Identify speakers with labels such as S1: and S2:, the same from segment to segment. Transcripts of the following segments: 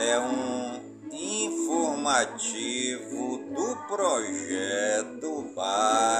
S1: É um informativo do projeto Bairro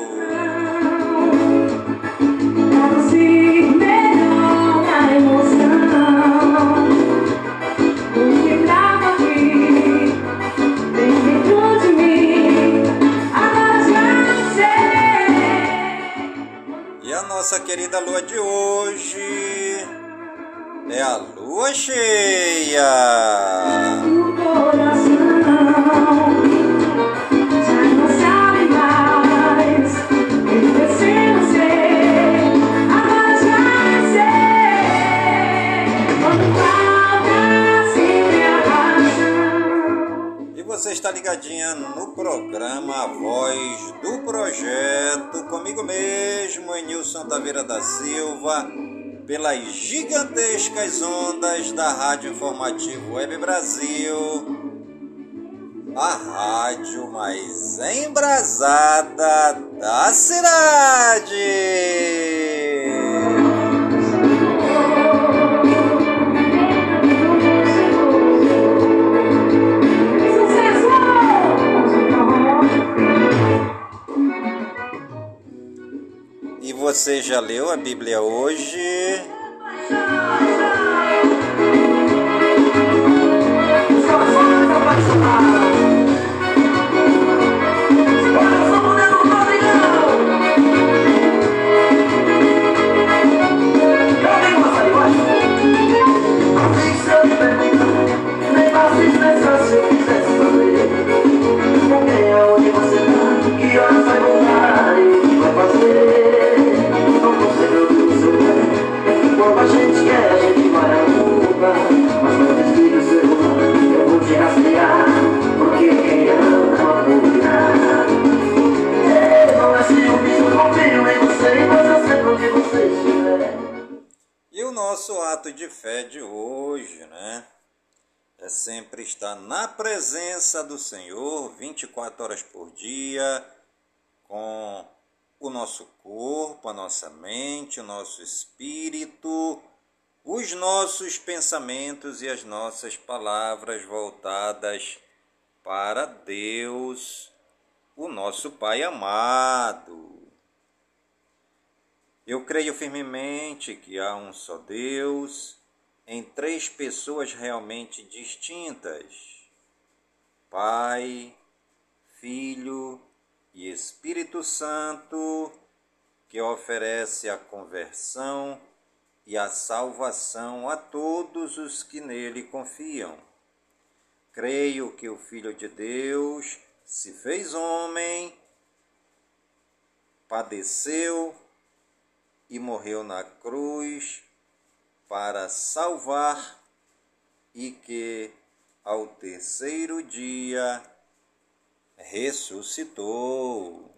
S1: pelas gigantescas ondas da Rádio Informativo Web Brasil, a rádio mais embrasada da cidade. E você já leu a Bíblia hoje?
S2: A
S1: 24 horas por dia, com o nosso corpo, a nossa mente, o nosso espírito, os nossos pensamentos e as nossas palavras voltadas para Deus, o nosso Pai amado. Eu creio firmemente que há um só Deus em três pessoas realmente distintas: Pai, Filho e Espírito Santo, que oferece a conversão e a salvação a todos os que nele confiam. Creio que o Filho de Deus se fez homem, padeceu e morreu na cruz para salvar e que ao terceiro dia ressuscitou.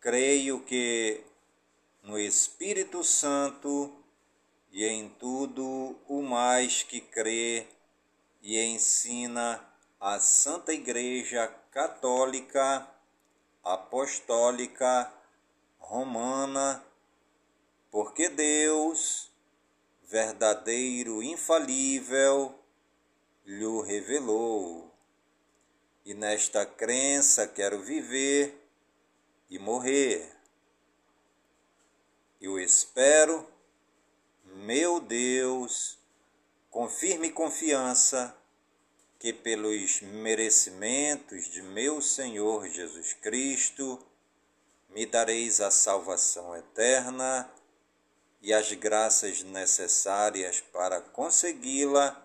S1: Creio que no Espírito Santo e em tudo o mais que crê e ensina a Santa Igreja Católica, Apostólica, Romana, porque Deus, verdadeiro, infalível, lhe revelou. E nesta crença quero viver e morrer. Eu espero, meu Deus, com firme confiança, que pelos merecimentos de meu Senhor Jesus Cristo, me dareis a salvação eterna e as graças necessárias para consegui-la,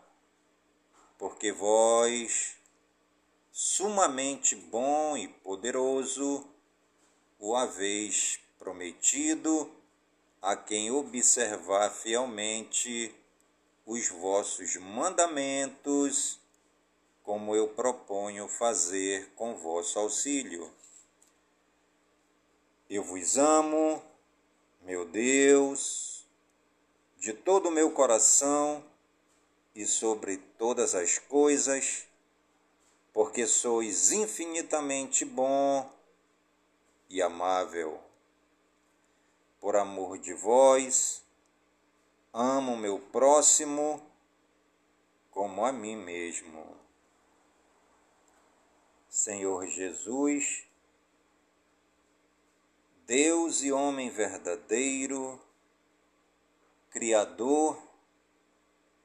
S1: porque vós, sumamente bom e poderoso, o haveis prometido a quem observar fielmente os vossos mandamentos, como eu proponho fazer com vosso auxílio. Eu vos amo, meu Deus, de todo o meu coração e sobre todas as coisas, porque sois infinitamente bom e amável. Por amor de vós, amo meu próximo como a mim mesmo. Senhor Jesus, Deus e homem verdadeiro, Criador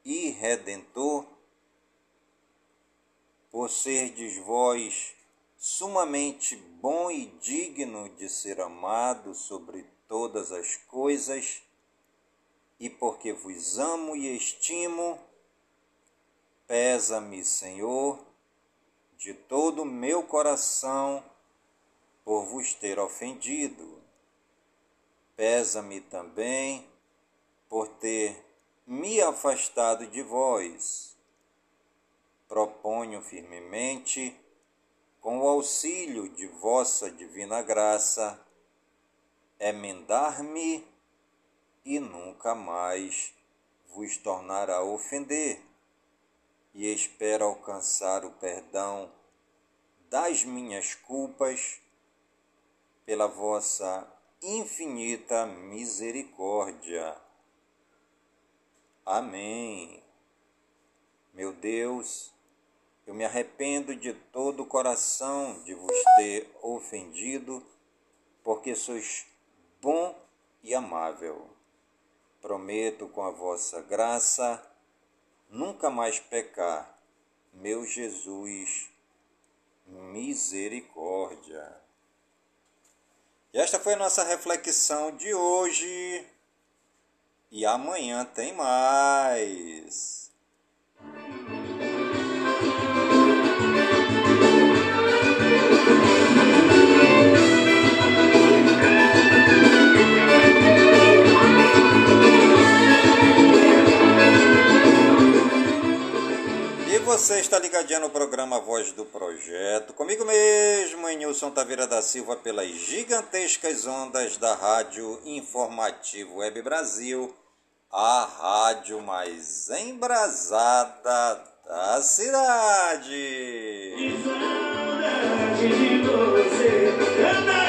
S1: e Redentor, por serdes vós sumamente bom e digno de ser amado sobre todas as coisas, e porque vos amo e estimo, pesa-me, Senhor, de todo o meu coração por vos ter ofendido. Pesa-me também por ter me afastado de vós. Proponho firmemente, com o auxílio de vossa divina graça, emendar-me e nunca mais vos tornar a ofender, e espero alcançar o perdão das minhas culpas pela vossa infinita misericórdia. Amém. Meu Deus, eu me arrependo de todo o coração de vos ter ofendido, porque sois bom e amável. Prometo com a vossa graça nunca mais pecar. Meu Jesus, misericórdia. E esta foi a nossa reflexão de hoje. E amanhã tem mais. E você está ligadinho no programa Voz do Projeto, comigo mesmo, em Nilson Taveira da Silva, pelas gigantescas ondas da Rádio Informativo Web Brasil, a rádio mais embrasada da cidade.
S3: Saudade de você.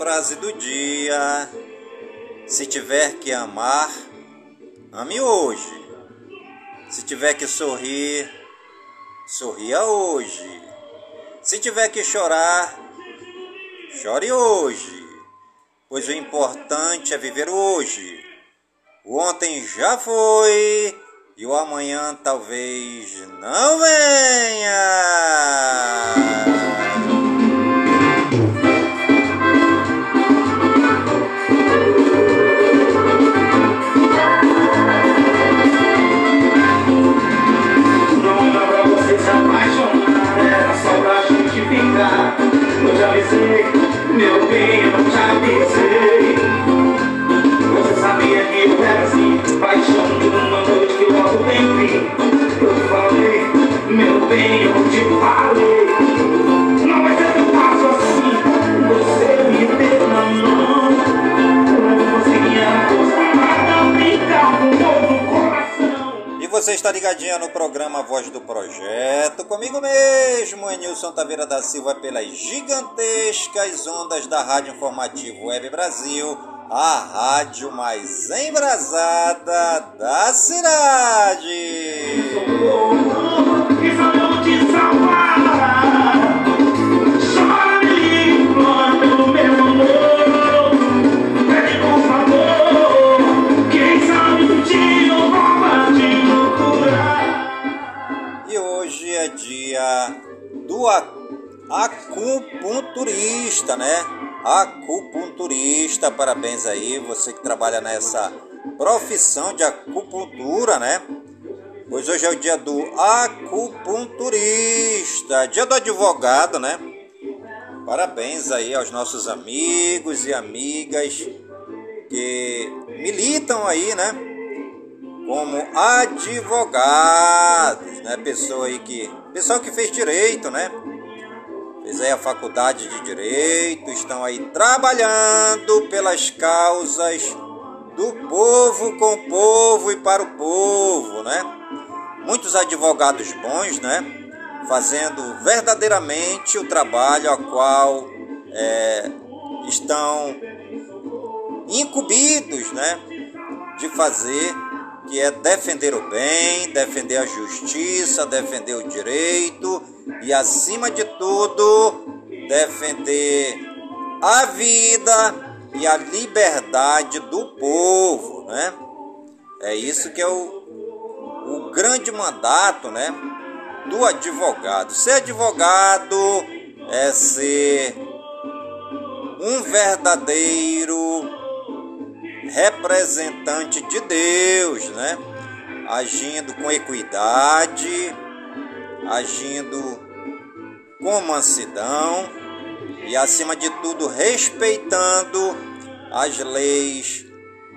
S1: Frase do dia: Se tiver que amar, ame hoje. Se tiver que sorrir, sorria hoje. Se tiver que chorar, chore hoje. Pois o importante é viver hoje. O ontem já foi e o amanhã talvez não venha. Está ligadinha no programa Voz do Projeto, comigo mesmo, Enilson Taveira da Silva, pelas gigantescas ondas da Rádio Informativo Web Brasil, a rádio mais embrasada da cidade. Acupunturista, né? Acupunturista, parabéns aí, você que trabalha nessa profissão de acupuntura, né? Pois hoje é o dia do acupunturista, dia do advogado, né? Parabéns aí aos nossos amigos e amigas que militam aí, né? Como advogados, né? Pessoa aí que. Pessoal que fez direito, né? Fez aí a faculdade de direito, estão aí trabalhando pelas causas do povo, com o povo e para o povo, né? Muitos advogados bons, né? Fazendo verdadeiramente o trabalho a qual é, estão incumbidos, né? De fazer, que é defender o bem, defender a justiça, defender o direito e, acima de tudo, defender a vida e a liberdade do povo, né? É isso que é o, o grande mandato, né? Do advogado. Ser advogado é ser um verdadeiro representante de Deus, né? Agindo com equidade, agindo com mansidão e, acima de tudo, respeitando as leis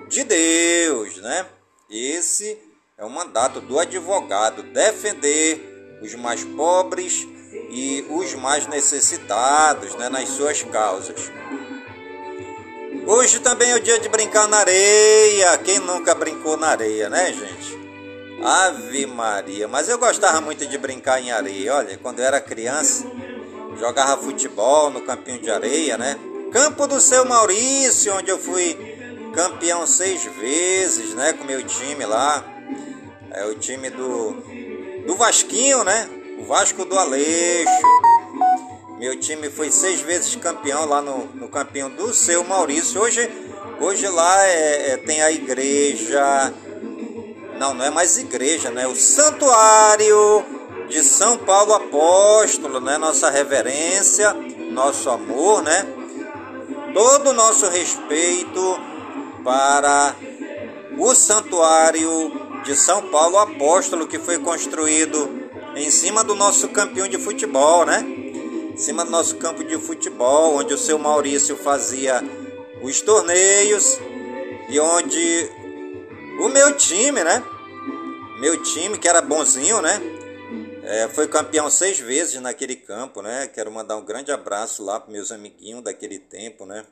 S1: de Deus, né? Esse é o mandato do advogado, defender os mais pobres e os mais necessitados né, nas suas causas. Hoje também é o dia de brincar na areia. Quem nunca brincou na areia, né, gente? Ave Maria. Mas eu gostava muito de brincar em areia. Olha, quando eu era criança, jogava futebol no campinho de areia, né? Campo do Seu Maurício, onde eu fui campeão seis vezes, né? Com meu time lá. É o time do, do Vasquinho, né? O Vasco do Aleixo. Meu time foi seis vezes campeão lá no, no campinho do seu Maurício. Hoje, hoje lá é- é- tem a igreja. Não, não é mais igreja, né? O Santuário de São Paulo Apóstolo, né? Nossa reverência, nosso amor, né? Todo o nosso respeito para o Santuário de São Paulo Apóstolo, que foi construído em cima do nosso campeão de futebol, né? Em cima do nosso campo de futebol, onde o seu Maurício fazia os torneios e onde o meu time, né? Meu time, que era bonzinho, né? É, foi campeão seis vezes naquele campo, né? Quero mandar um grande abraço lá para meus amiguinhos daquele tempo, né?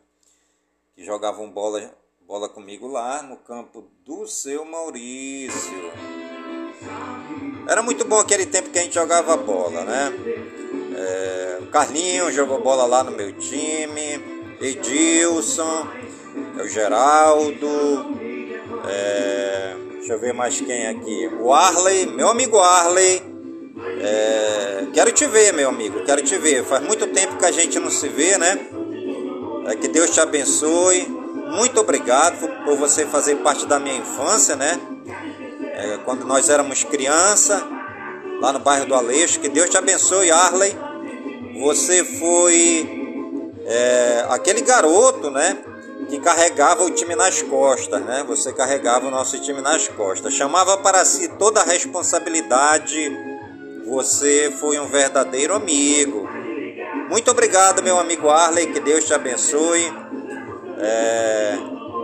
S1: Que jogavam bola, bola comigo lá no campo do seu Maurício. Era muito bom aquele tempo que a gente jogava bola, né? É, Carlinho jogou bola lá no meu time, Edilson, é o Geraldo, é, deixa eu ver mais quem aqui. O Arley, meu amigo Arley. É, quero te ver, meu amigo, quero te ver. Faz muito tempo que a gente não se vê, né? É, que Deus te abençoe. Muito obrigado por- por você fazer parte da minha infância, né? É, quando nós éramos criança, lá no bairro do Aleixo. Que Deus te abençoe, Arley. Você foi é, aquele garoto, né? Que carregava o time nas costas, né? Você carregava o nosso time nas costas. Chamava para si toda a responsabilidade. Você foi um verdadeiro amigo. Muito obrigado, meu amigo Arley. Que Deus te abençoe. É,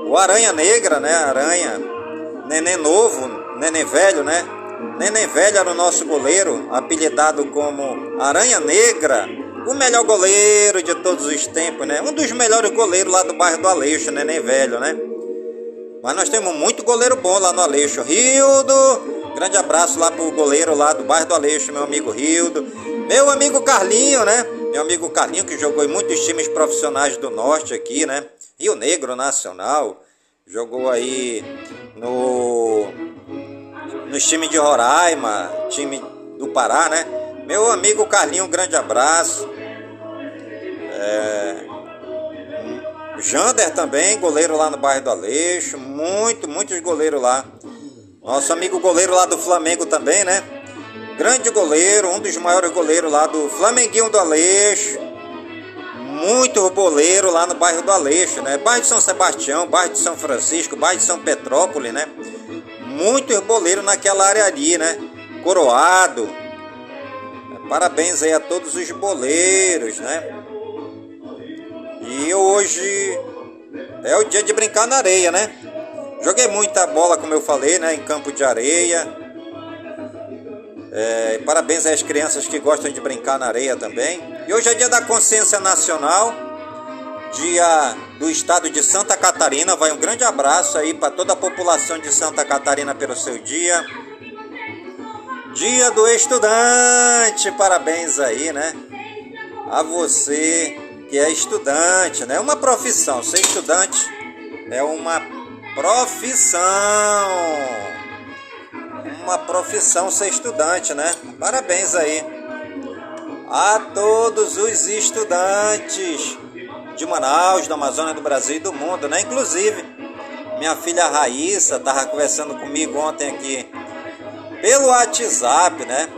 S1: o Aranha Negra, né? Aranha. Neném novo, neném velho, né? Neném Velho era o nosso goleiro, apelidado como Aranha Negra, o melhor goleiro de todos os tempos, né? Um dos melhores goleiros lá do bairro do Aleixo, Neném Velho, né? Mas nós temos muito goleiro bom lá no Aleixo. Rildo, grande abraço lá pro goleiro lá do bairro do Aleixo, meu amigo Rildo. Meu amigo Carlinho, né? Meu amigo Carlinho que jogou em muitos times profissionais do norte aqui, né? Rio Negro Nacional. Jogou aí no nos times de Roraima, time do Pará, né? Meu amigo Carlinho, um grande abraço. É... Jander também, goleiro lá no bairro do Aleixo. Muito, muitos goleiros lá. Nosso amigo goleiro lá do Flamengo também, né? Grande goleiro, um dos maiores goleiros lá do Flamenguinho do Aleixo. Muito boleiro lá no bairro do Aleixo, né? Bairro de São Sebastião, bairro de São Francisco, bairro de São Petrópolis, né? Muitos boleiros naquela área ali, né? Coroado. Parabéns aí a todos os boleiros, né? E hoje é o dia de brincar na areia, né? Joguei muita bola, como eu falei, né? Em campo de areia. É, parabéns às crianças que gostam de brincar na areia também. E hoje é dia da consciência nacional, dia do estado de Santa Catarina. Vai um grande abraço aí para toda a população de Santa Catarina pelo seu dia. Dia do estudante, parabéns aí, né? A você que é estudante, né? É uma profissão. Ser estudante é uma profissão. Uma profissão ser estudante, né? Parabéns aí a todos os estudantes de Manaus, da Amazônia, do Brasil e do mundo, né? Inclusive, minha filha Raíssa estava conversando comigo ontem aqui pelo WhatsApp, né?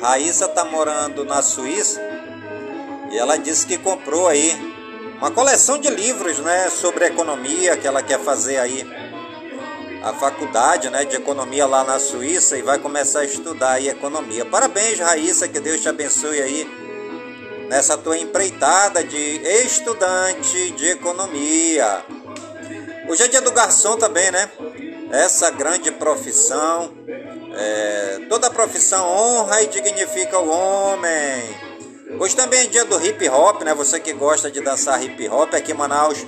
S1: Raíssa tá morando na Suíça e ela disse que comprou aí uma coleção de livros, né, sobre economia que ela quer fazer aí a faculdade, né, de economia lá na Suíça e vai começar a estudar aí economia. Parabéns, Raíssa, que Deus te abençoe aí nessa tua empreitada de estudante de economia. Hoje é dia do garçom também, né? Essa grande profissão. É, toda profissão honra e dignifica o homem. Hoje também é dia do hip hop, né? Você que gosta de dançar hip hop aqui em Manaus,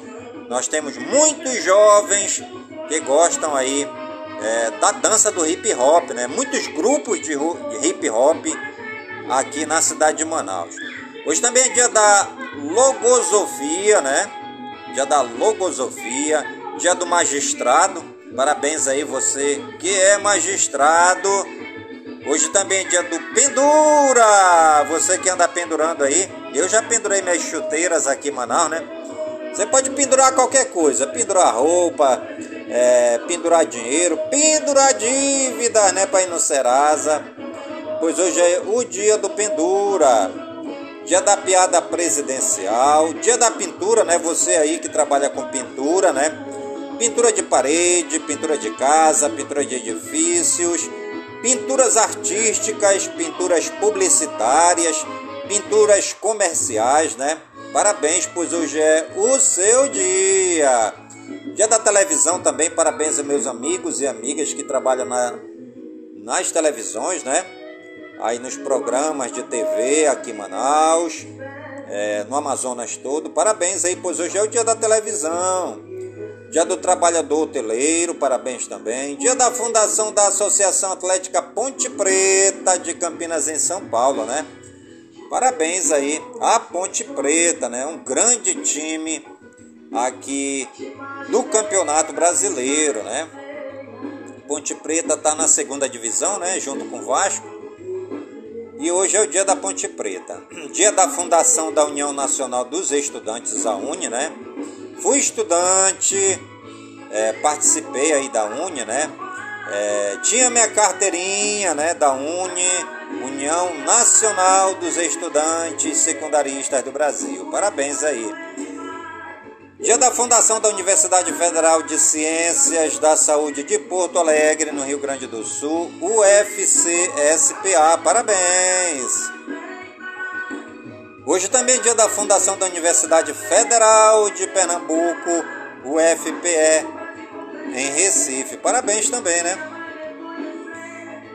S1: nós temos muitos jovens que gostam aí é, da dança do hip hop, né? Muitos grupos de, de hip hop aqui na cidade de Manaus. Hoje também é dia da logosofia, né? Dia da logosofia, dia do magistrado. Parabéns aí você que é magistrado. Hoje também é dia do pendura. Você que anda pendurando aí. Eu já pendurei minhas chuteiras aqui em Manaus, né? Você pode pendurar qualquer coisa. Pendurar roupa, é, pendurar dinheiro, pendurar dívida, né? Para ir no Serasa. Pois hoje é o dia do pendura. Dia da piada presidencial. Dia da pintura, né? Você aí que trabalha com pintura, né? Pintura de parede, pintura de casa, pintura de edifícios pinturas artísticas, pinturas publicitárias, pinturas comerciais, né? Parabéns, pois hoje é o seu dia. Dia da televisão também, parabéns aos meus amigos e amigas que trabalham na, nas televisões, né? Aí nos programas de TV aqui em Manaus, é, no Amazonas todo. Parabéns aí, pois hoje é o dia da televisão. Dia do Trabalhador Hoteleiro, parabéns também. Dia da fundação da Associação Atlética Ponte Preta de Campinas, em São Paulo, né? Parabéns aí à Ponte Preta, né? Um grande time aqui do Campeonato Brasileiro, né? Ponte Preta está na segunda divisão, né? Junto com o Vasco. E hoje é o dia da Ponte Preta. Dia da fundação da União Nacional dos Estudantes, a UNE, né? Fui estudante, é, participei aí da Uni, né? É, tinha minha carteirinha, né, da Uni, União Nacional dos Estudantes Secundaristas do Brasil. Parabéns aí. Dia da fundação da Universidade Federal de Ciências da Saúde de Porto Alegre, no Rio Grande do Sul, UFCSPA. Parabéns! Hoje também é dia da fundação da Universidade Federal de Pernambuco, UFPE, em Recife. Parabéns também, né?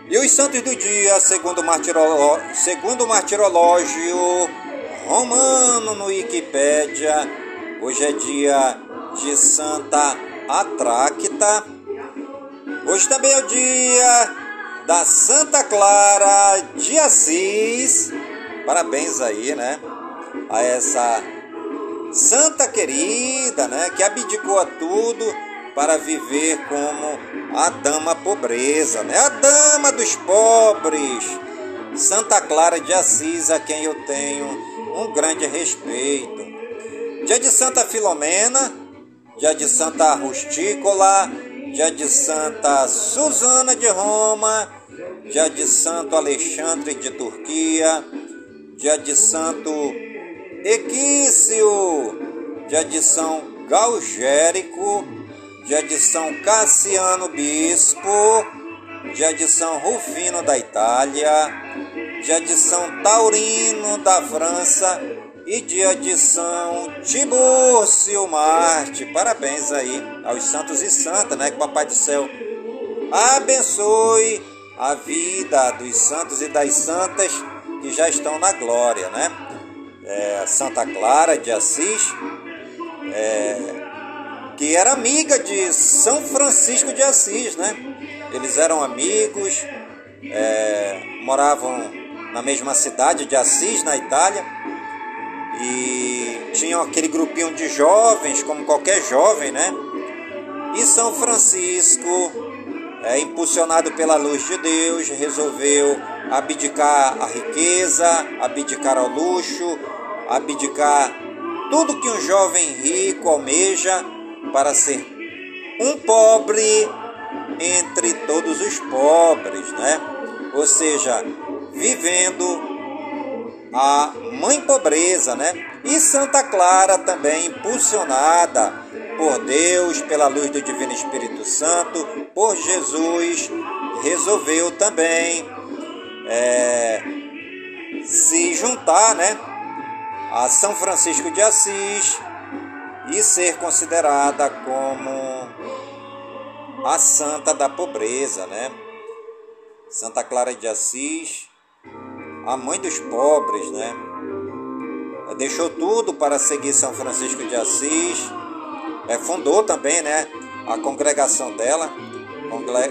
S1: E os santos do dia, segundo o, martirolo... martirológio romano no Wikipédia, hoje é dia de Santa Atráquita. Hoje também é o dia da Santa Clara de Assis. Parabéns aí, né? A essa santa querida, né? Que abdicou a tudo para viver como a dama pobreza, né? A dama dos pobres. Santa Clara de Assis, a quem eu tenho um grande respeito. Dia de Santa Filomena, dia de Santa Rustícola, dia de Santa Susana de Roma, dia de Santo Alexandre de Turquia, dia de Santo Equício, dia de São Galgérico, dia de São Cassiano Bispo, dia de São Rufino da Itália, dia de São Taurino da França e dia de São Tibúrcio Marte. Parabéns aí aos santos e santas, né? Que o Papai do Céu abençoe a vida dos santos e das santas que já estão na glória, né? É, Santa Clara de Assis, é, que era amiga de São Francisco de Assis, né? Eles eram amigos, é, moravam na mesma cidade de Assis, na Itália, e tinham aquele grupinho de jovens, como qualquer jovem, né? E São Francisco, é, impulsionado pela luz de Deus, resolveu abdicar a riqueza, abdicar ao luxo, abdicar tudo que um jovem rico almeja para ser um pobre entre todos os pobres, né? Ou seja, vivendo a mãe pobreza, né? E Santa Clara também impulsionada por Deus, pela luz do Divino Espírito Santo, por Jesus, resolveu também é, se juntar, né? A São Francisco de Assis e ser considerada como a santa da pobreza, né? Santa Clara de Assis a mãe dos pobres, né? Deixou tudo para seguir São Francisco de Assis. É, fundou também, né? A congregação dela,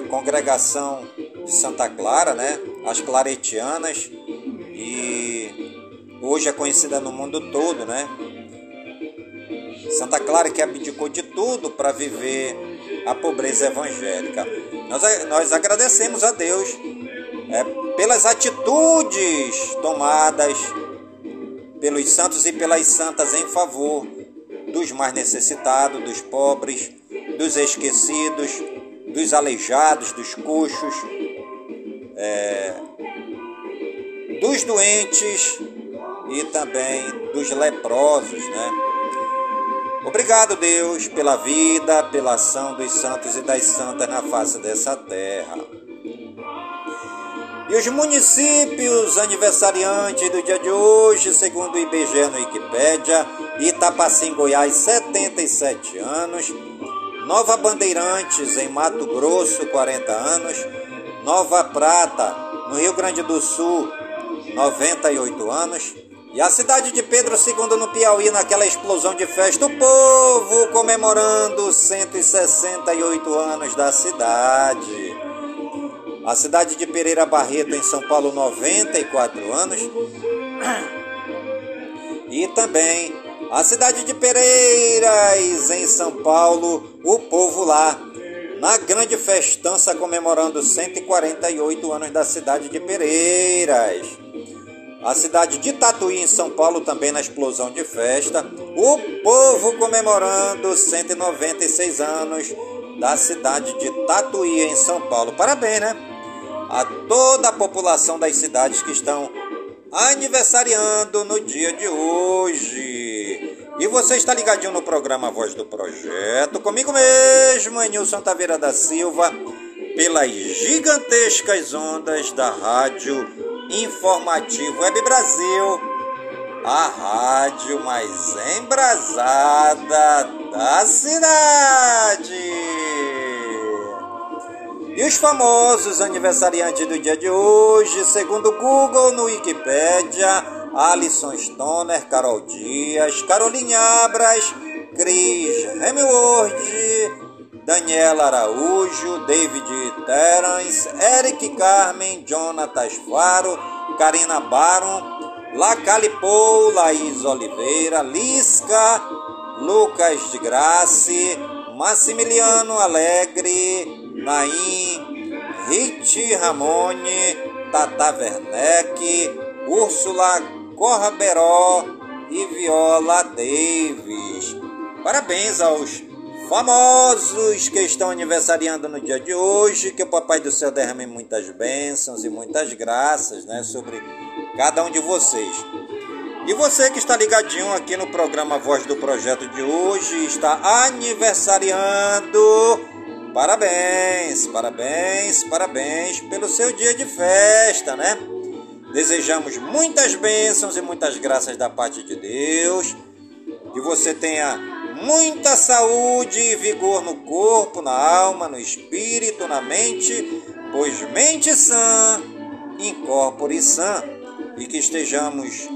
S1: congregação de Santa Clara, né? As Claretianas. E hoje é conhecida no mundo todo, né? Santa Clara que abdicou de tudo para viver a pobreza evangélica. Nós, nós agradecemos a Deus é, pelas atitudes tomadas pelos santos e pelas santas em favor dos mais necessitados, dos pobres, dos esquecidos, dos aleijados, dos coxos, é, dos doentes e também dos leprosos, né? Obrigado, Deus, pela vida, pela ação dos santos e das santas na face dessa terra. E os municípios aniversariantes do dia de hoje, segundo o IBGE no Wikipédia, Itapacim, Goiás, 77 anos, Nova Bandeirantes, em Mato Grosso, 40 anos, Nova Prata, no Rio Grande do Sul, 98 anos, e a cidade de Pedro II no Piauí, naquela explosão de festa, o povo comemorando 168 anos da cidade. A cidade de Pereira Barreto, em São Paulo, 94 anos. E também a cidade de Pereiras, em São Paulo, o povo lá, na grande festança comemorando 148 anos da cidade de Pereiras. A cidade de Tatuí, em São Paulo, também na explosão de festa. O povo comemorando 196 anos da cidade de Tatuí, em São Paulo. Parabéns, né? a toda a população das cidades que estão aniversariando no dia de hoje. E você está ligadinho no programa Voz do Projeto, comigo mesmo, Nilson Taveira da Silva, pelas gigantescas ondas da Rádio Informativo Web Brasil, a rádio mais embrasada da cidade. E os famosos aniversariantes do dia de hoje, segundo o Google no Wikipedia, Alisson Stoner, Carol Dias, Caroline Abras, Cris Hemsworth, Daniela Araújo, David Terence, Eric Carmen, Jonatas Faro, Karina Baron, Lacalipou, Laís Oliveira, Lisca, Lucas de Grace, Massimiliano Alegre, Naim, Riti Ramone, Tata Werneck, Úrsula Corberó e Viola Davis. Parabéns aos famosos que estão aniversariando no dia de hoje, que o Papai do Céu derrame muitas bênçãos e muitas graças né, sobre cada um de vocês. E você que está ligadinho aqui no programa Voz do Projeto de hoje, está aniversariando. Parabéns, parabéns, parabéns pelo seu dia de festa, né? Desejamos muitas bênçãos e muitas graças da parte de Deus. Que você tenha muita saúde e vigor no corpo, na alma, no espírito, na mente, pois mente sã, incorpore sã. E que estejamos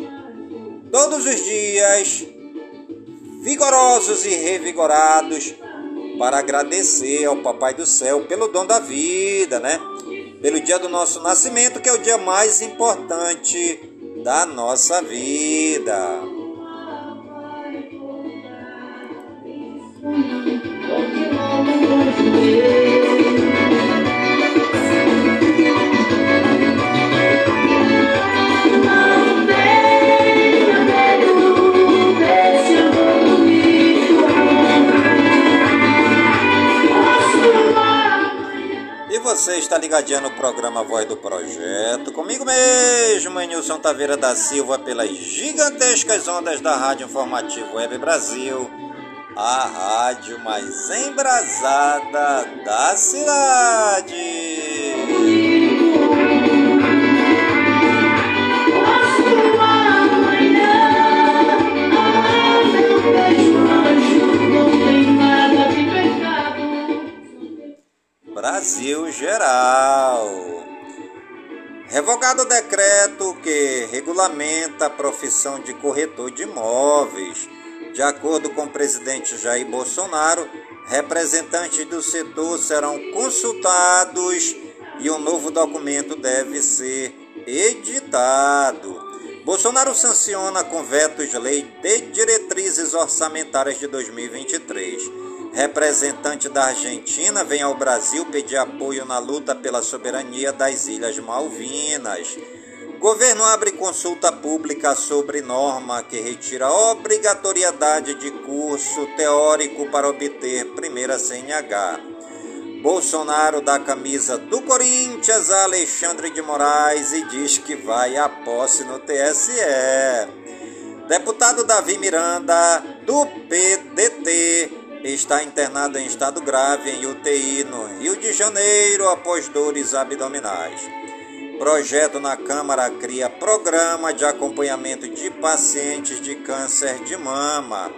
S1: todos os dias vigorosos e revigorados para agradecer ao Papai do Céu pelo dom da vida, né? Pelo dia do nosso nascimento, que é o dia mais importante da nossa vida. E você está ligadinho no programa Voz do Projeto, comigo mesmo, Nilson Taveira da Silva, pelas gigantescas ondas da Rádio Informativo Web Brasil, a rádio mais embrasada da cidade. Brasil Geral. Revogado o decreto que regulamenta a profissão de corretor de imóveis. De acordo com o presidente Jair Bolsonaro, representantes do setor serão consultados e um novo documento deve ser editado. Bolsonaro sanciona com vetos lei de diretrizes orçamentárias de 2023. Representante da Argentina vem ao Brasil pedir apoio na luta pela soberania das Ilhas Malvinas. Governo abre consulta pública sobre norma que retira obrigatoriedade de curso teórico para obter primeira CNH. Bolsonaro dá camisa do Corinthians a Alexandre de Moraes e diz que vai à posse no TSE. Deputado Davi Miranda, do PDT, está internado em estado grave em UTI no Rio de Janeiro após dores abdominais. Projeto na Câmara cria programa de acompanhamento de pacientes de câncer de mama.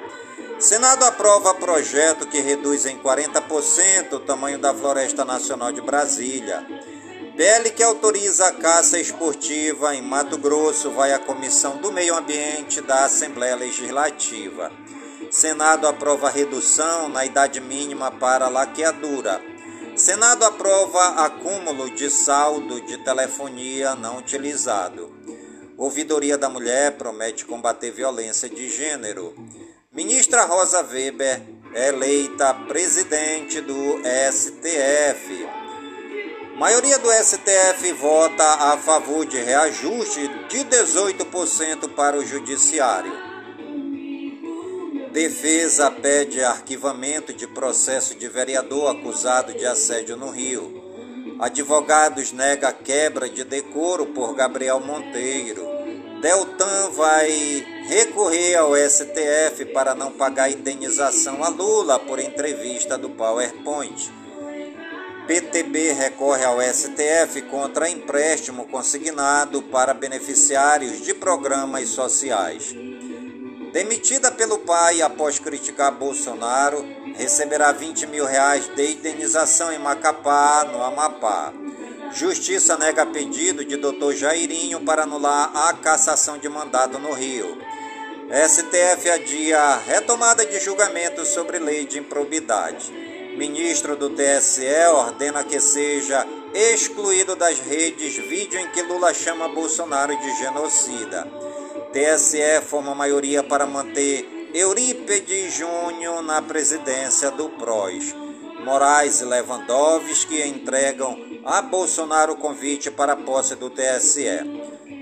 S1: Senado aprova projeto que reduz em 40% o tamanho da Floresta Nacional de Brasília. PL que autoriza a caça esportiva em Mato Grosso vai à Comissão do Meio Ambiente da Assembleia Legislativa. Senado aprova redução na idade mínima para laqueadura. Senado aprova acúmulo de saldo de telefonia não utilizado. Ouvidoria da Mulher promete combater violência de gênero. Ministra Rosa Weber é eleita presidente do STF. Maioria do STF vota a favor de reajuste de 18% para o Judiciário. Defesa pede arquivamento de processo de vereador acusado de assédio no Rio. Advogados nega quebra de decoro por Gabriel Monteiro. Deltan vai recorrer ao STF para não pagar indenização a Lula por entrevista do PowerPoint. PTB recorre ao STF contra empréstimo consignado para beneficiários de programas sociais. Demitida pelo pai após criticar Bolsonaro, receberá 20 mil reais de indenização em Macapá, no Amapá. Justiça nega pedido de doutor Jairinho para anular a cassação de mandato no Rio. STF adia retomada de julgamento sobre lei de improbidade. Ministro do TSE ordena que seja excluído das redes vídeo em que Lula chama Bolsonaro de genocida. TSE forma maioria para manter Eurípides Júnior na presidência do PROS. Moraes e Lewandowski entregam a Bolsonaro o convite para a posse do TSE.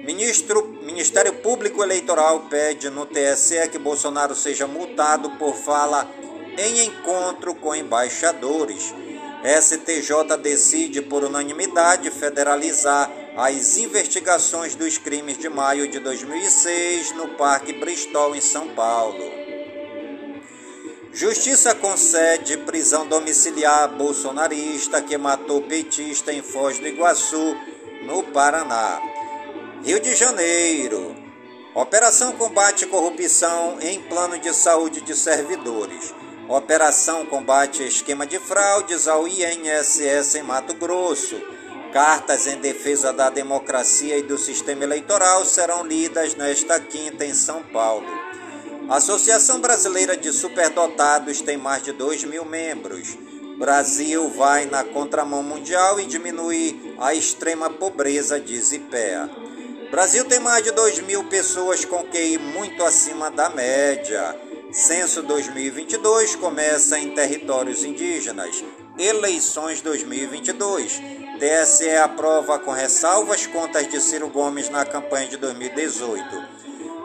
S1: Ministro, Ministério Público Eleitoral pede no TSE que Bolsonaro seja multado por fala em encontro com embaixadores. STJ decide por unanimidade federalizar as investigações dos crimes de maio de 2006 no Parque Bristol, em São Paulo. Justiça concede prisão domiciliar bolsonarista que matou petista em Foz do Iguaçu, no Paraná. Rio de Janeiro. Operação combate corrupção em plano de saúde de servidores. Operação combate esquema de fraudes ao INSS em Mato Grosso. Cartas em defesa da democracia e do sistema eleitoral serão lidas nesta quinta em São Paulo. A Associação Brasileira de Superdotados tem mais de 2 mil membros. Brasil vai na contramão mundial e diminui a extrema pobreza, diz IPEA. Brasil tem mais de 2 mil pessoas com QI muito acima da média. Censo 2022 começa em territórios indígenas. Eleições 2022. TSE aprova com ressalvas contas de Ciro Gomes na campanha de 2018.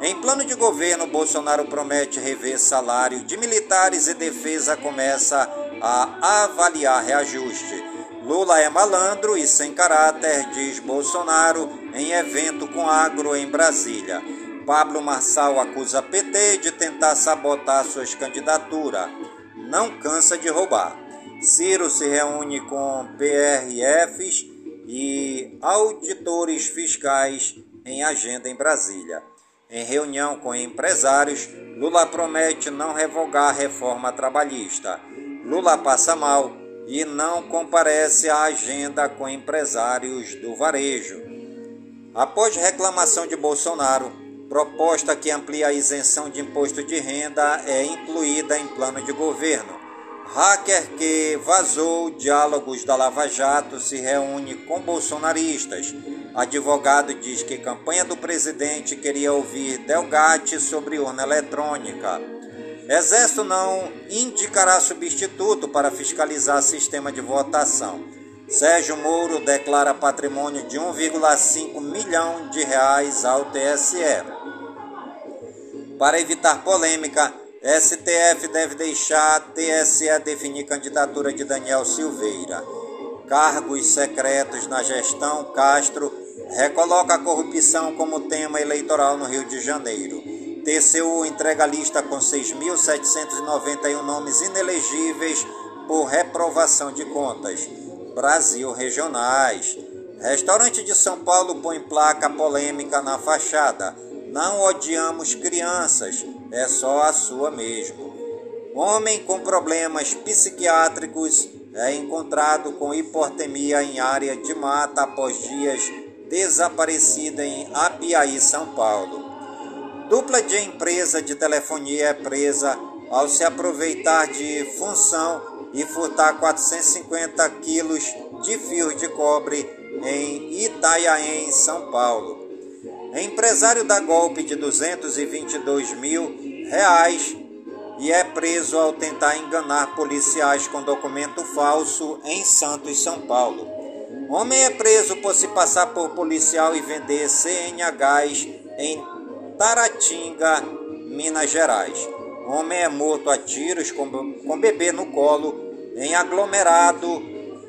S1: Em plano de governo, Bolsonaro promete rever salário de militares e defesa começa a avaliar reajuste. Lula é malandro e sem caráter, diz Bolsonaro em evento com agro em Brasília. Pablo Marçal acusa PT de tentar sabotar suas candidaturas. Não cansa de roubar. Ciro se reúne com PRFs e auditores fiscais em agenda em Brasília. Em reunião com empresários, Lula promete não revogar a reforma trabalhista. Lula passa mal e não comparece à agenda com empresários do varejo. Após reclamação de Bolsonaro, proposta que amplia a isenção de imposto de renda é incluída em plano de governo. Hacker que vazou diálogos da Lava Jato se reúne com bolsonaristas. Advogado diz que campanha do presidente queria ouvir Delgatti sobre urna eletrônica. Exército não indicará substituto para fiscalizar sistema de votação. Sérgio Moro declara patrimônio de 1,5 milhão de reais ao TSE. Para evitar polêmica, STF deve deixar TSE definir candidatura de Daniel Silveira. Cargos secretos na gestão Castro recoloca a corrupção como tema eleitoral no Rio de Janeiro. TCU entrega lista com 6.791 nomes inelegíveis por reprovação de contas. Brasil Regionais. Restaurante de São Paulo põe placa polêmica na fachada. Não odiamos crianças, é só a sua mesmo. Homem com problemas psiquiátricos é encontrado com hipotermia em área de mata após dias desaparecida em Apiaí, São Paulo. Dupla de empresa de telefonia é presa ao se aproveitar de função e furtar 450 quilos de fios de cobre em Itaiaém, São Paulo. Empresário dá golpe de 222 mil reais e é preso ao tentar enganar policiais com documento falso em Santos, São Paulo. Homem é preso por se passar por policial e vender CNHs em Taratinga, Minas Gerais. Homem é morto a tiros com bebê no colo em aglomerado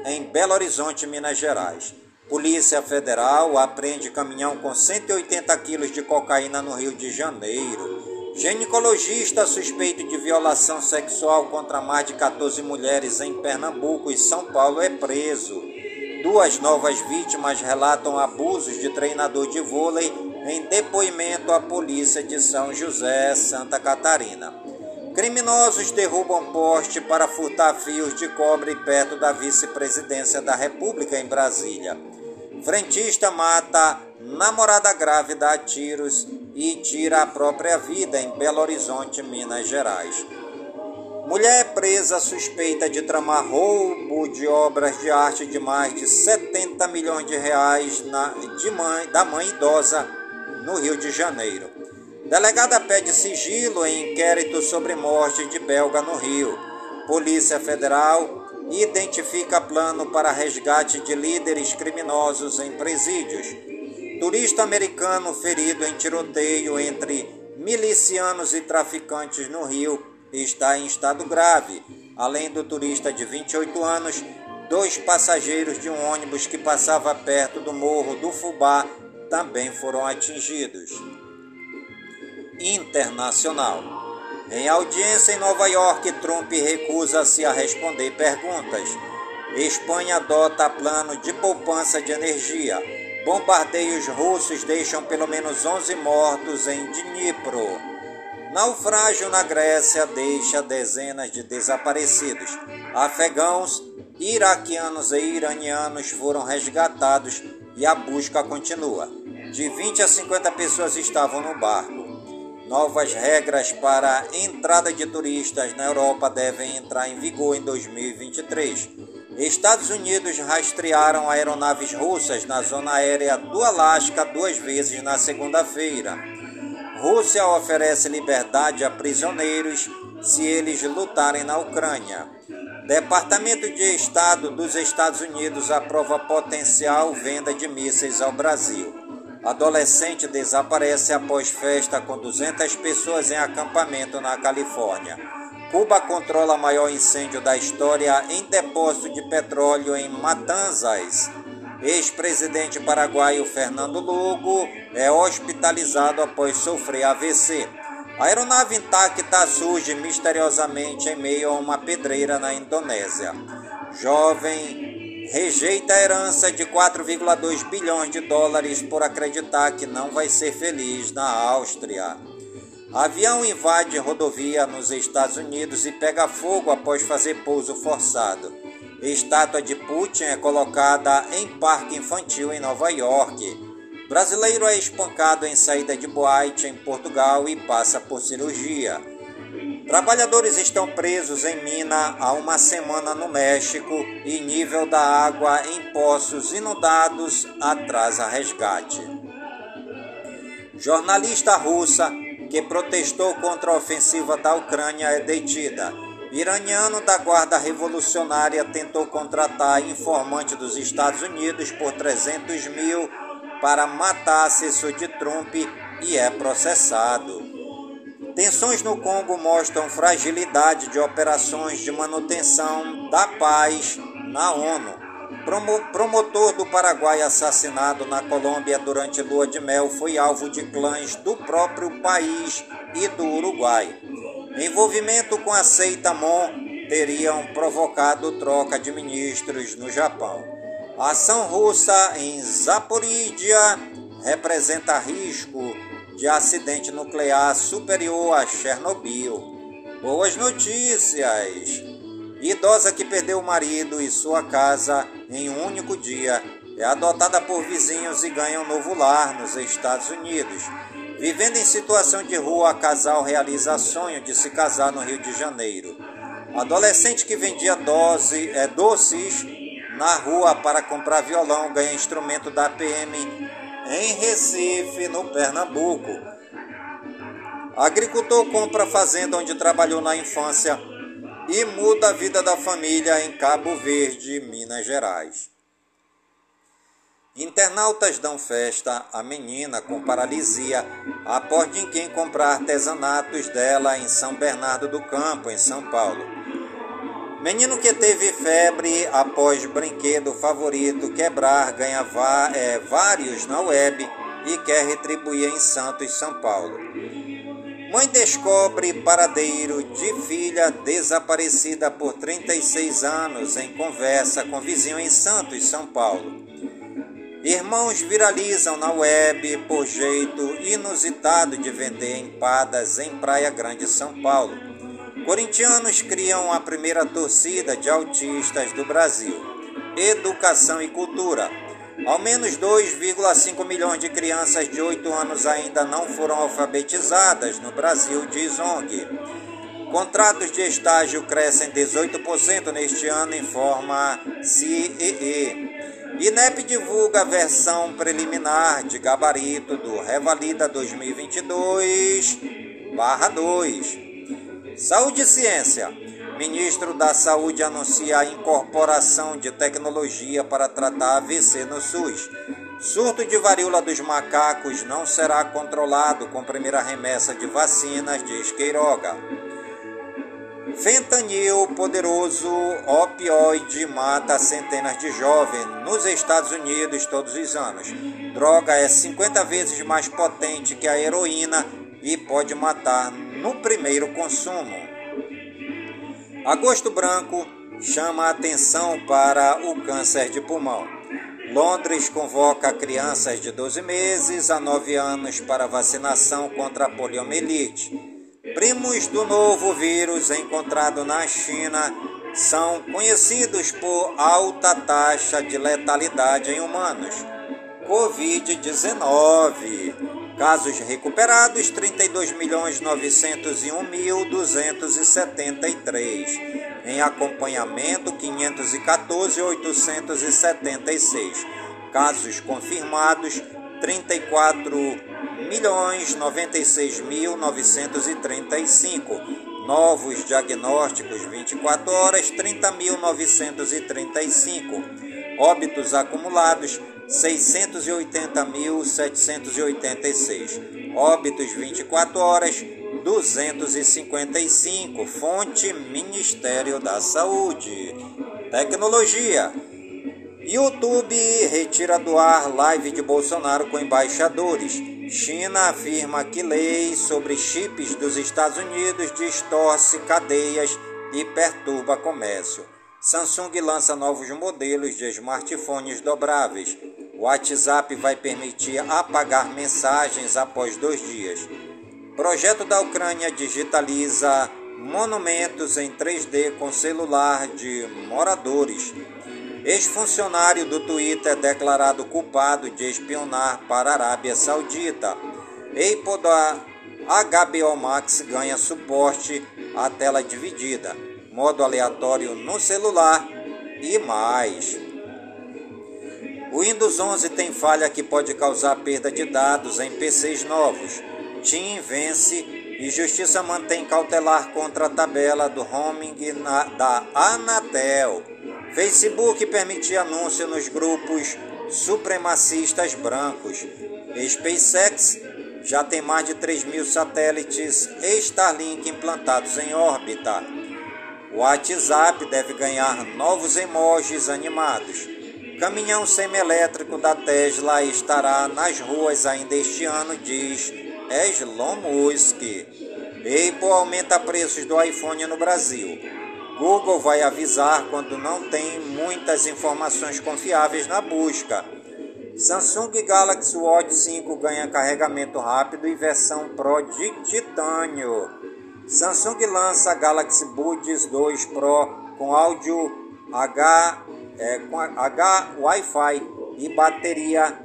S1: em Belo Horizonte, Minas Gerais. Polícia Federal apreende caminhão com 180 quilos de cocaína no Rio de Janeiro. Ginecologista suspeito de violação sexual contra mais de 14 mulheres em Pernambuco e São Paulo é preso. Duas novas vítimas relatam abusos de treinador de vôlei em depoimento à polícia de São José, Santa Catarina. Criminosos derrubam poste para furtar fios de cobre perto da vice-presidência da República em Brasília. Frentista mata namorada grávida a tiros e tira a própria vida em Belo Horizonte, Minas Gerais. Mulher é presa suspeita de tramar roubo de obras de arte de mais de 70 milhões de reais na, de mãe, da mãe idosa no Rio de Janeiro. Delegada pede sigilo em inquérito sobre morte de belga no Rio. Polícia Federal identifica plano para resgate de líderes criminosos em presídios. Turista americano ferido em tiroteio entre milicianos e traficantes no Rio está em estado grave. Além do turista de 28 anos, dois passageiros de um ônibus que passava perto do morro do Fubá também foram atingidos. Internacional. Em audiência em Nova York, Trump recusa-se a responder perguntas. Espanha adota plano de poupança de energia. Bombardeios russos deixam pelo menos 11 mortos em Dnipro. Naufrágio na Grécia deixa dezenas de desaparecidos. Afegãos, iraquianos e iranianos foram resgatados e a busca continua. De 20 a 50 pessoas estavam no barco. Novas regras para entrada de turistas na Europa devem entrar em vigor em 2023. Estados Unidos rastrearam aeronaves russas na zona aérea do Alasca duas vezes na segunda-feira. Rússia oferece liberdade a prisioneiros se eles lutarem na Ucrânia. Departamento de Estado dos Estados Unidos aprova potencial venda de mísseis ao Brasil. Adolescente desaparece após festa com 200 pessoas em acampamento na Califórnia. Cuba controla maior incêndio da história em depósito de petróleo em Matanzas. Ex-presidente paraguaio Fernando Lugo é hospitalizado após sofrer AVC. A aeronave intacta surge misteriosamente em meio a uma pedreira na Indonésia. Jovem rejeita a herança de 4,2 bilhões de dólares por acreditar que não vai ser feliz na Áustria. Avião invade rodovia nos Estados Unidos e pega fogo após fazer pouso forçado. Estátua de Putin é colocada em parque infantil em Nova York. Brasileiro é espancado em saída de boate em Portugal e passa por cirurgia. Trabalhadores estão presos em mina há uma semana no México e nível da água em poços inundados atrasa resgate. Jornalista russa que protestou contra a ofensiva da Ucrânia é detida. Iraniano da Guarda Revolucionária tentou contratar informante dos Estados Unidos por 300 mil para matar assessor de Trump e é processado. Tensões no Congo mostram fragilidade de operações de manutenção da paz na ONU. Promo promotor do Paraguai assassinado na Colômbia durante lua de mel foi alvo de clãs do próprio país e do Uruguai. Envolvimento com a seita Mon teriam provocado troca de ministros no Japão. A ação russa em Zaporídia representa risco de acidente nuclear superior a Chernobyl. Boas notícias! Idosa que perdeu o marido e sua casa em um único dia é adotada por vizinhos e ganha um novo lar nos Estados Unidos. Vivendo em situação de rua, casal realiza sonho de se casar no Rio de Janeiro. Adolescente que vendia dose, é, doces na rua para comprar violão ganha instrumento da PM em Recife, no Pernambuco. Agricultor compra fazenda onde trabalhou na infância e muda a vida da família em Cabo Verde, Minas Gerais. Internautas dão festa à menina com paralisia após ninguém comprar artesanatos dela em São Bernardo do Campo, em São Paulo. Menino que teve febre após brinquedo favorito quebrar ganha é, vários na web e quer retribuir em Santos, São Paulo. Mãe descobre paradeiro de filha desaparecida por 36 anos em conversa com vizinho em Santos, São Paulo. Irmãos viralizam na web por jeito inusitado de vender empadas em Praia Grande, São Paulo. Corintianos criam a primeira torcida de autistas do Brasil. Educação e cultura. Ao menos 2,5 milhões de crianças de 8 anos ainda não foram alfabetizadas no Brasil, diz ONG. Contratos de estágio crescem 18% neste ano, informa CIEE. INEP divulga a versão preliminar de gabarito do Revalida 2022-2. Saúde e Ciência. Ministro da Saúde anuncia a incorporação de tecnologia para tratar AVC no SUS. Surto de varíola dos macacos não será controlado com primeira remessa de vacinas, diz Queiroga. Fentanil, poderoso opioide, mata centenas de jovens nos Estados Unidos todos os anos. Droga é 50 vezes mais potente que a heroína e pode matar no primeiro consumo. Agosto Branco chama a atenção para o câncer de pulmão. Londres convoca crianças de 12 meses a 9 anos para vacinação contra a poliomielite. Primos do novo vírus encontrado na China são conhecidos por alta taxa de letalidade em humanos. Covid-19. Casos recuperados 32.901.273. Em acompanhamento 514.876. Casos confirmados 34.096.935. Novos diagnósticos 24 horas 30.935. Óbitos acumulados 680.786. Óbitos 24 horas 255. Fonte Ministério da Saúde. Tecnologia. YouTube retira do ar live de Bolsonaro com embaixadores. China afirma que lei sobre chips dos Estados Unidos distorce cadeias e perturba comércio. Samsung lança novos modelos de smartphones dobráveis. WhatsApp vai permitir apagar mensagens após dois dias. Projeto da Ucrânia digitaliza monumentos em 3D com celular de moradores. Ex-funcionário do Twitter é declarado culpado de espionar para a Arábia Saudita. Apple da HBO Max ganha suporte à tela dividida, modo aleatório no celular e mais. O Windows 11 tem falha que pode causar perda de dados em PCs novos. TIM vence e Justiça mantém cautelar contra a tabela do roaming da Anatel. Facebook permite anúncio nos grupos supremacistas brancos. SpaceX já tem mais de 3 mil satélites Starlink implantados em órbita. O WhatsApp deve ganhar novos emojis animados. Caminhão semi-elétrico da Tesla estará nas ruas ainda este ano, diz Elon Musk. Apple aumenta preços do iPhone no Brasil. Google vai avisar quando não tem muitas informações confiáveis na busca. Samsung Galaxy Watch 5 ganha carregamento rápido e versão Pro de titânio. Samsung lança Galaxy Buds 2 Pro com áudio H, é, com H Wi-Fi e bateria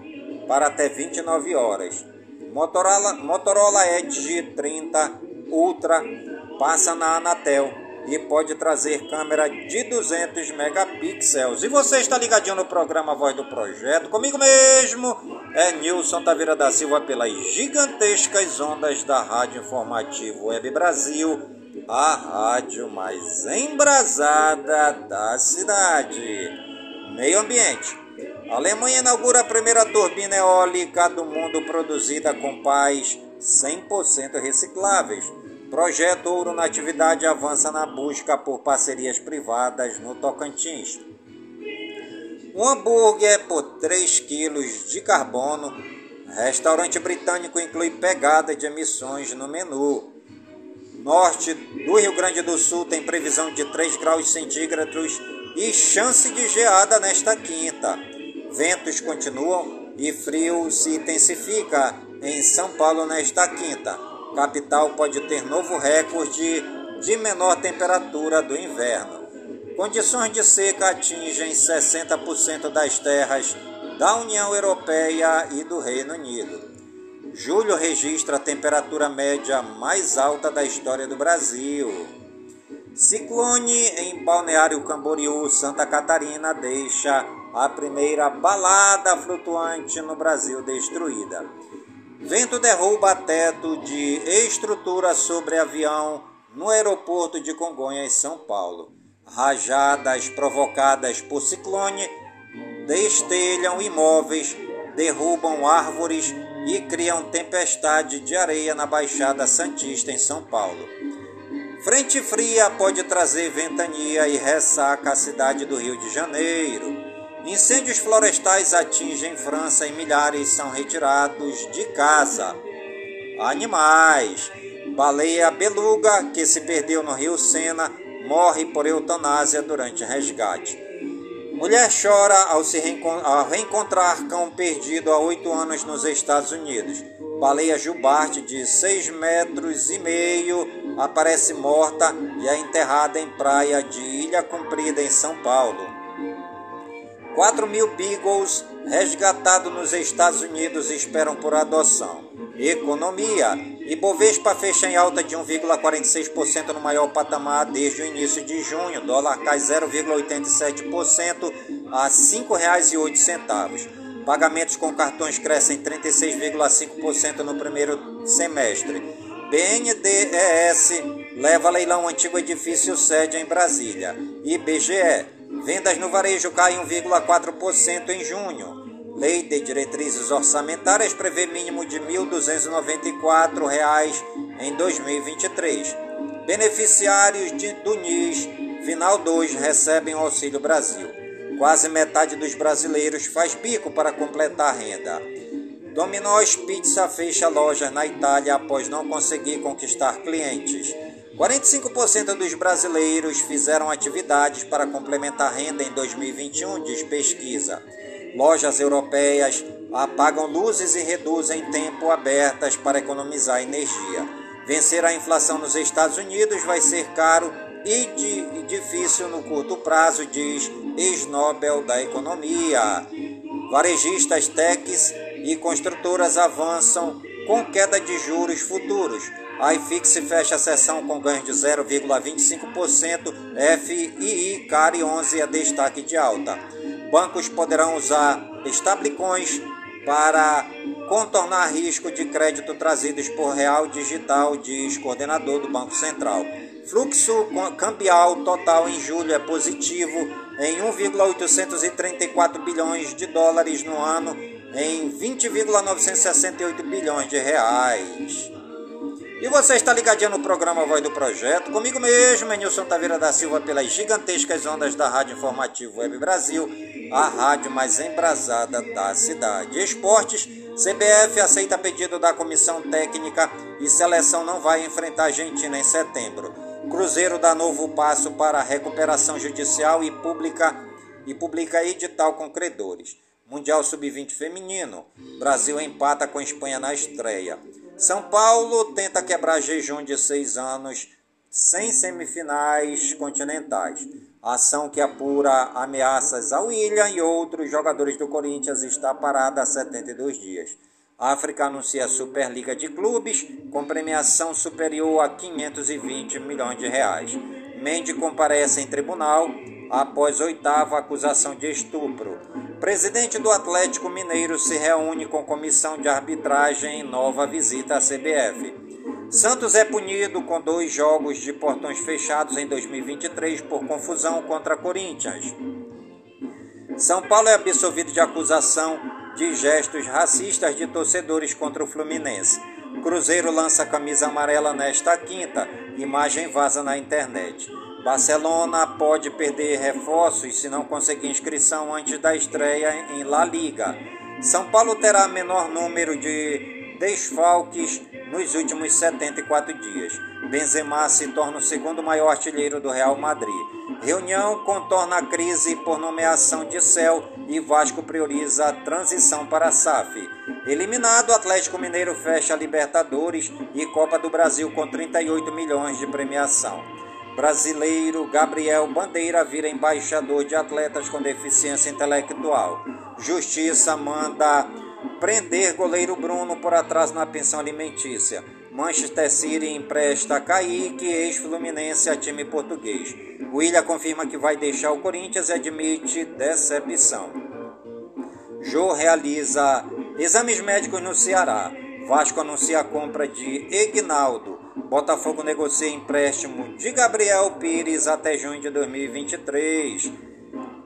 S1: para até 29 horas. Motorola, Motorola Edge 30 Ultra passa na Anatel e pode trazer câmera de 200 megapixels. E você está ligadinho no programa Voz do Projeto, comigo mesmo, é Nilson Taveira da Silva, pelas gigantescas ondas da Rádio Informativo Web Brasil, a rádio mais embrasada da cidade. Meio Ambiente. A Alemanha inaugura a primeira turbina eólica do mundo produzida com pás 100% recicláveis. Projeto Ouro na Atividade avança na busca por parcerias privadas no Tocantins. Um hambúrguer por 3 quilos de carbono. Restaurante britânico inclui pegada de emissões no menu. Norte do Rio Grande do Sul tem previsão de 3 graus centígrados e chance de geada nesta quinta. Ventos continuam e frio se intensifica em São Paulo nesta quinta. Capital pode ter novo recorde de menor temperatura do inverno. Condições de seca atingem 60% das terras da União Europeia e do Reino Unido. Julho registra a temperatura média mais alta da história do Brasil. Ciclone em Balneário Camboriú, Santa Catarina, deixa a primeira balada flutuante no Brasil destruída. Vento derruba teto de estrutura sobre avião no aeroporto de Congonhas, São Paulo. Rajadas provocadas por ciclone destelham imóveis, derrubam árvores e criam tempestade de areia na Baixada Santista, em São Paulo. Frente fria pode trazer ventania e ressaca à cidade do Rio de Janeiro. Incêndios florestais atingem França e milhares são retirados de casa. Animais. Baleia beluga, que se perdeu no Rio Sena, morre por eutanásia durante resgate. Mulher chora ao se reencontrar cão perdido há oito anos nos Estados Unidos. Baleia jubarte de seis metros e meio aparece morta e é enterrada em praia de Ilha Comprida, em São Paulo. 4 mil beagles resgatados nos Estados Unidos esperam por adoção. Economia. Ibovespa fecha em alta de 1,46% no maior patamar desde o início de junho. Dólar cai 0,87% a R$ 5,08. Pagamentos com cartões crescem 36,5% no primeiro semestre. BNDES leva leilão antigo edifício sede em Brasília. IBGE. Vendas no varejo caem 1,4% em junho. Lei de Diretrizes Orçamentárias prevê mínimo de R$ 1.294 em 2023. Beneficiários de, do NIS Final 2 recebem o Auxílio Brasil. Quase metade dos brasileiros faz bico para completar a renda. Domino's Pizza fecha lojas na Itália após não conseguir conquistar clientes. 45% dos brasileiros fizeram atividades para complementar renda em 2021, diz pesquisa. Lojas europeias apagam luzes e reduzem tempo abertas para economizar energia. Vencer a inflação nos Estados Unidos vai ser caro e, difícil no curto prazo, diz ex-Nobel da Economia. Varejistas, techs e construtoras avançam com queda de juros futuros. A iFix fecha a sessão com ganho de 0,25%, FII Cari 11 é destaque de alta. Bancos poderão usar stablecoins para contornar risco de crédito trazidos por real digital, diz coordenador do Banco Central. Fluxo cambial total em julho é positivo em 1,834 bilhões de dólares no ano, em 20,968 bilhões de reais. E você está ligadinho no programa Voz do Projeto, comigo mesmo, Nilson Taveira da Silva, pelas gigantescas ondas da Rádio Informativo Web Brasil, a rádio mais embrasada da cidade. Esportes, CBF aceita pedido da comissão técnica e seleção não vai enfrentar a Argentina em setembro. Cruzeiro dá novo passo para recuperação judicial e publica, e publica edital com credores. Mundial Sub-20 feminino. Brasil empata com Espanha na estreia. São Paulo tenta quebrar jejum de seis anos sem semifinais continentais. Ação que apura ameaças ao William e outros jogadores do Corinthians está parada há 72 dias. África anuncia a Superliga de Clubes com premiação superior a 520 milhões de reais. Mendes comparece em tribunal após oitava acusação de estupro. Presidente do Atlético Mineiro se reúne com comissão de arbitragem em nova visita à CBF. Santos é punido com dois jogos de portões fechados em 2023 por confusão contra Corinthians. São Paulo é absolvido de acusação de gestos racistas de torcedores contra o Fluminense. Cruzeiro lança camisa amarela nesta quinta. Imagem vaza na internet. Barcelona pode perder reforços se não conseguir inscrição antes da estreia em La Liga. São Paulo terá menor número de desfalques nos últimos 74 dias. Benzema se torna o segundo maior artilheiro do Real Madrid. Reunião contorna a crise por nomeação de Céu e Vasco prioriza a transição para a SAF. Eliminado, Atlético Mineiro fecha Libertadores e Copa do Brasil com 38 milhões de premiação. Brasileiro Gabriel Bandeira vira embaixador de atletas com deficiência intelectual. Justiça manda prender goleiro Bruno por atraso na pensão alimentícia. Manchester City empresta Kaique, ex-fluminense, a time português. William confirma que vai deixar o Corinthians e admite decepção. Jô realiza exames médicos no Ceará. Vasco anuncia a compra de Egnaldo. Botafogo negocia empréstimo de Gabriel Pires até junho de 2023.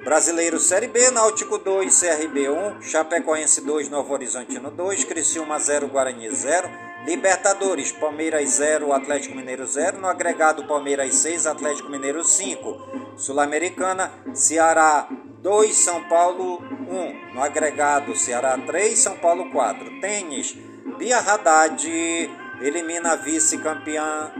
S1: Brasileiro Série B, Náutico 2, CRB 1, Chapecoense 2, Novo Horizontino 2, Criciúma 0, Guarani 0, Libertadores, Palmeiras 0, Atlético Mineiro 0, no agregado Palmeiras 6, Atlético Mineiro 5. Sul-Americana, Ceará 2, São Paulo 1, no agregado Ceará 3, São Paulo 4. Tênis, Bia Haddad elimina a vice-campeã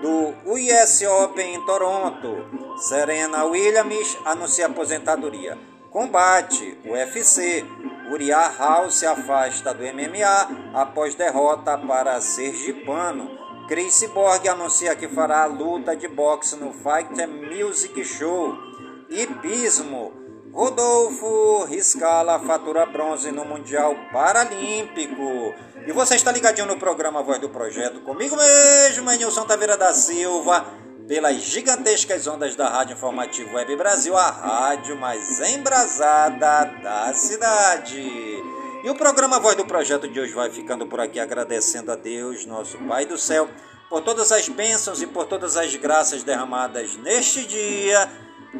S1: do US Open em Toronto. Serena Williams anuncia aposentadoria. Combate, UFC. Uriah Hall se afasta do MMA após derrota para Sergipano. Chris Borg anuncia que fará luta de boxe no Fight Music Show. Hipismo. Rodolfo Riscala fatura bronze no Mundial Paralímpico. E você está ligadinho no programa Voz do Projeto comigo mesmo, Nilson Taveira da Silva, pelas gigantescas ondas da Rádio Informativo Web Brasil, a rádio mais embrasada da cidade. E o programa Voz do Projeto de hoje vai ficando por aqui agradecendo a Deus, nosso Pai do Céu, por todas as bênçãos e por todas as graças derramadas neste dia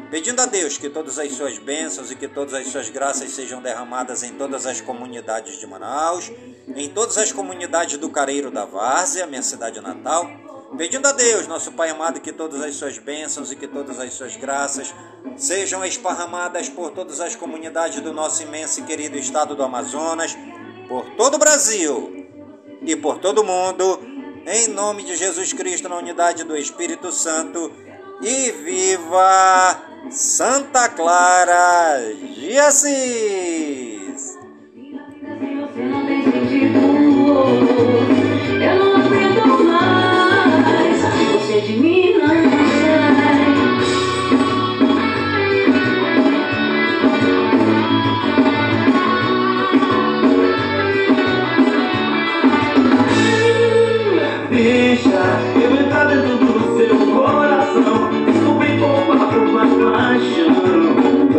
S1: pedindo a Deus que todas as suas bênçãos e que todas as suas graças sejam derramadas em todas as comunidades de Manaus, em todas as comunidades do Careiro da Várzea, minha cidade natal, pedindo a Deus, nosso Pai amado, que todas as suas bênçãos e que todas as suas graças sejam esparramadas por todas as comunidades do nosso imenso e querido estado do Amazonas, por todo o Brasil e por todo o mundo, em nome de Jesus Cristo, na unidade do Espírito Santo e viva Santa Clara de Assis!